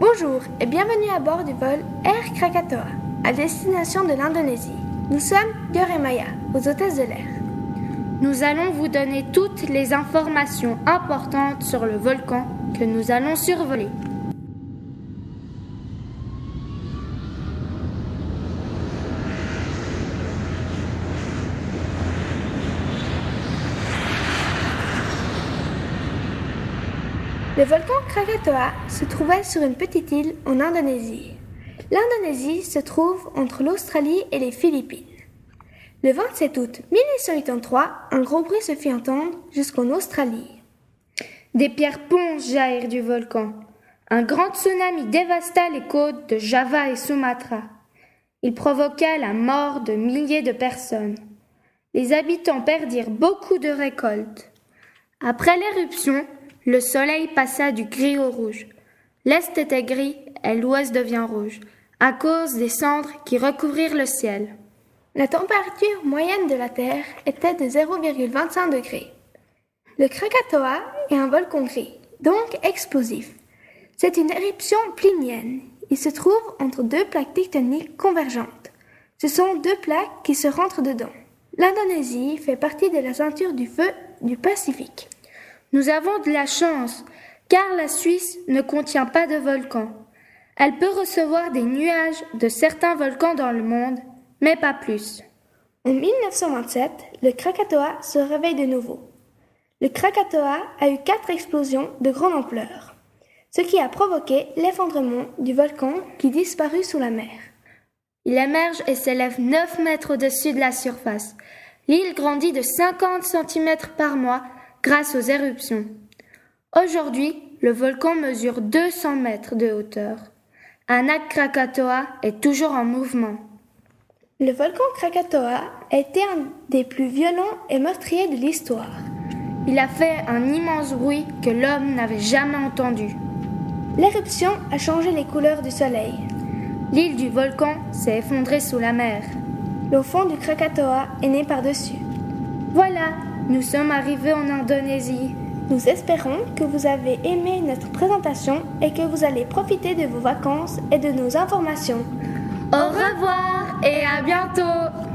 Bonjour et bienvenue à bord du vol Air Krakatoa à destination de l'Indonésie. Nous sommes Dior et Maya, aux hôtesses de l'air. Nous allons vous donner toutes les informations importantes sur le volcan que nous allons survoler. Le volcan Krakatoa se trouvait sur une petite île en Indonésie. L'Indonésie se trouve entre l'Australie et les Philippines. Le 27 août 1883, un gros bruit se fit entendre jusqu'en Australie. Des pierres ponces jaillirent du volcan. Un grand tsunami dévasta les côtes de Java et Sumatra. Il provoqua la mort de milliers de personnes. Les habitants perdirent beaucoup de récoltes. Après l'éruption, le soleil passa du gris au rouge. L'est était gris et l'ouest devient rouge, à cause des cendres qui recouvrirent le ciel. La température moyenne de la Terre était de 0,25 degrés. Le Krakatoa est un volcan gris, donc explosif. C'est une éruption plinienne. Il se trouve entre deux plaques tectoniques convergentes. Ce sont deux plaques qui se rentrent dedans. L'Indonésie fait partie de la ceinture du feu du Pacifique. Nous avons de la chance, car la Suisse ne contient pas de volcans. Elle peut recevoir des nuages de certains volcans dans le monde, mais pas plus. En 1927, le Krakatoa se réveille de nouveau. Le Krakatoa a eu quatre explosions de grande ampleur, ce qui a provoqué l'effondrement du volcan qui disparut sous la mer. Il émerge et s'élève 9 mètres au-dessus de la surface. L'île grandit de 50 cm par mois grâce aux éruptions. Aujourd'hui, le volcan mesure 200 mètres de hauteur. Anak Krakatoa est toujours en mouvement. Le volcan Krakatoa été un des plus violents et meurtriers de l'histoire. Il a fait un immense bruit que l'homme n'avait jamais entendu. L'éruption a changé les couleurs du soleil. L'île du volcan s'est effondrée sous la mer. Le fond du Krakatoa est né par-dessus. Voilà, nous sommes arrivés en Indonésie. Nous espérons que vous avez aimé notre présentation et que vous allez profiter de vos vacances et de nos informations. Au revoir et à bientôt